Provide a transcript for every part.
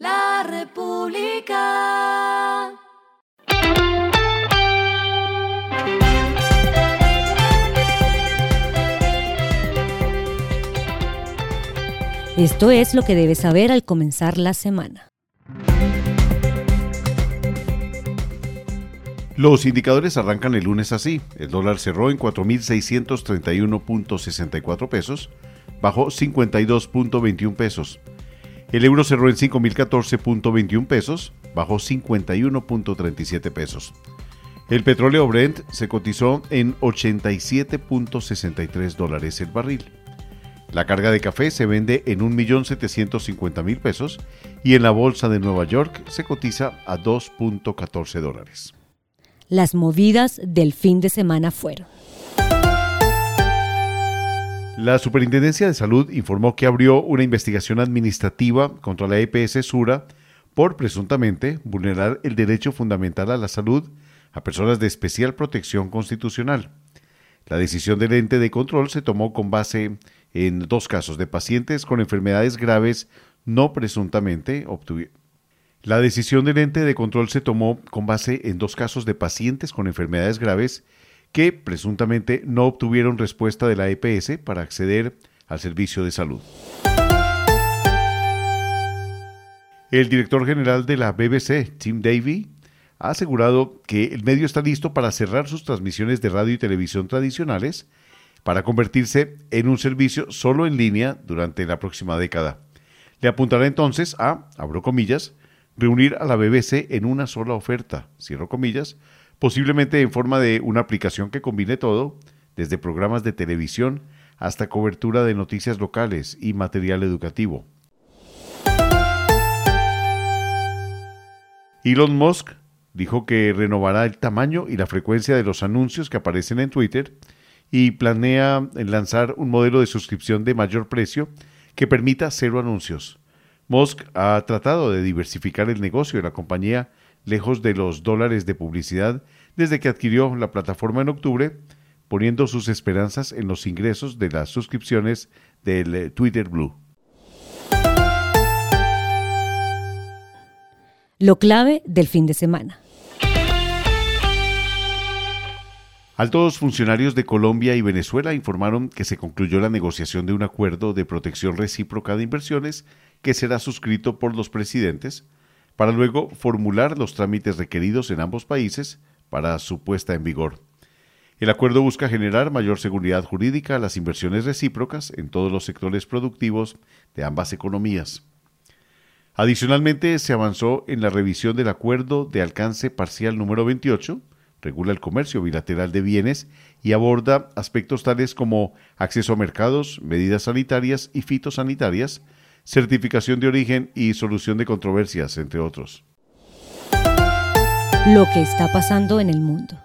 La República. Esto es lo que debes saber al comenzar la semana. Los indicadores arrancan el lunes así. El dólar cerró en 4.631.64 pesos, bajó 52.21 pesos. El euro cerró en 5.014.21 pesos, bajó 51.37 pesos. El petróleo Brent se cotizó en 87.63 dólares el barril. La carga de café se vende en 1.750.000 pesos y en la bolsa de Nueva York se cotiza a 2.14 dólares. Las movidas del fin de semana fueron. La Superintendencia de Salud informó que abrió una investigación administrativa contra la EPS Sura por presuntamente vulnerar el derecho fundamental a la salud a personas de especial protección constitucional. La decisión del ente de control se tomó con base en dos casos de pacientes con enfermedades graves no presuntamente obtuvieron la decisión del ente de control se tomó con base en dos casos de pacientes con enfermedades graves que presuntamente no obtuvieron respuesta de la EPS para acceder al servicio de salud. El director general de la BBC, Tim Davy, ha asegurado que el medio está listo para cerrar sus transmisiones de radio y televisión tradicionales para convertirse en un servicio solo en línea durante la próxima década. Le apuntará entonces a, abro comillas, reunir a la BBC en una sola oferta, cierro comillas, posiblemente en forma de una aplicación que combine todo, desde programas de televisión hasta cobertura de noticias locales y material educativo. Elon Musk dijo que renovará el tamaño y la frecuencia de los anuncios que aparecen en Twitter y planea lanzar un modelo de suscripción de mayor precio que permita cero anuncios. Musk ha tratado de diversificar el negocio de la compañía lejos de los dólares de publicidad desde que adquirió la plataforma en octubre, poniendo sus esperanzas en los ingresos de las suscripciones del eh, Twitter Blue. Lo clave del fin de semana. Altos funcionarios de Colombia y Venezuela informaron que se concluyó la negociación de un acuerdo de protección recíproca de inversiones que será suscrito por los presidentes para luego formular los trámites requeridos en ambos países para su puesta en vigor. El acuerdo busca generar mayor seguridad jurídica a las inversiones recíprocas en todos los sectores productivos de ambas economías. Adicionalmente, se avanzó en la revisión del acuerdo de alcance parcial número 28, regula el comercio bilateral de bienes y aborda aspectos tales como acceso a mercados, medidas sanitarias y fitosanitarias, certificación de origen y solución de controversias, entre otros. Lo que está pasando en el mundo.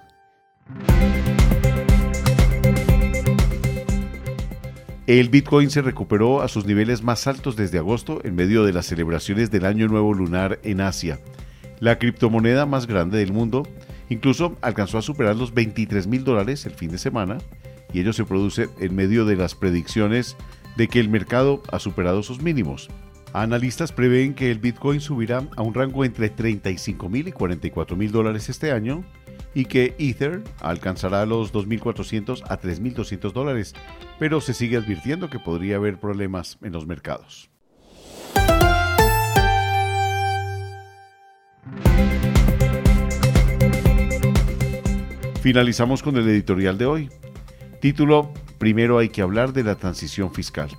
El Bitcoin se recuperó a sus niveles más altos desde agosto en medio de las celebraciones del Año Nuevo Lunar en Asia. La criptomoneda más grande del mundo incluso alcanzó a superar los 23 mil dólares el fin de semana y ello se produce en medio de las predicciones de que el mercado ha superado sus mínimos. Analistas prevén que el Bitcoin subirá a un rango entre 35 mil y 44 mil dólares este año y que Ether alcanzará los 2.400 a 3.200 dólares, pero se sigue advirtiendo que podría haber problemas en los mercados. Finalizamos con el editorial de hoy. Título primero hay que hablar de la transición fiscal.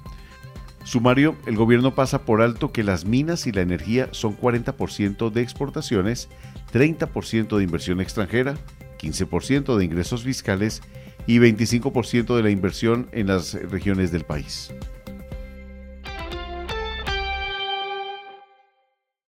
Sumario, el gobierno pasa por alto que las minas y la energía son 40% de exportaciones, 30% de inversión extranjera, 15% de ingresos fiscales y 25% de la inversión en las regiones del país.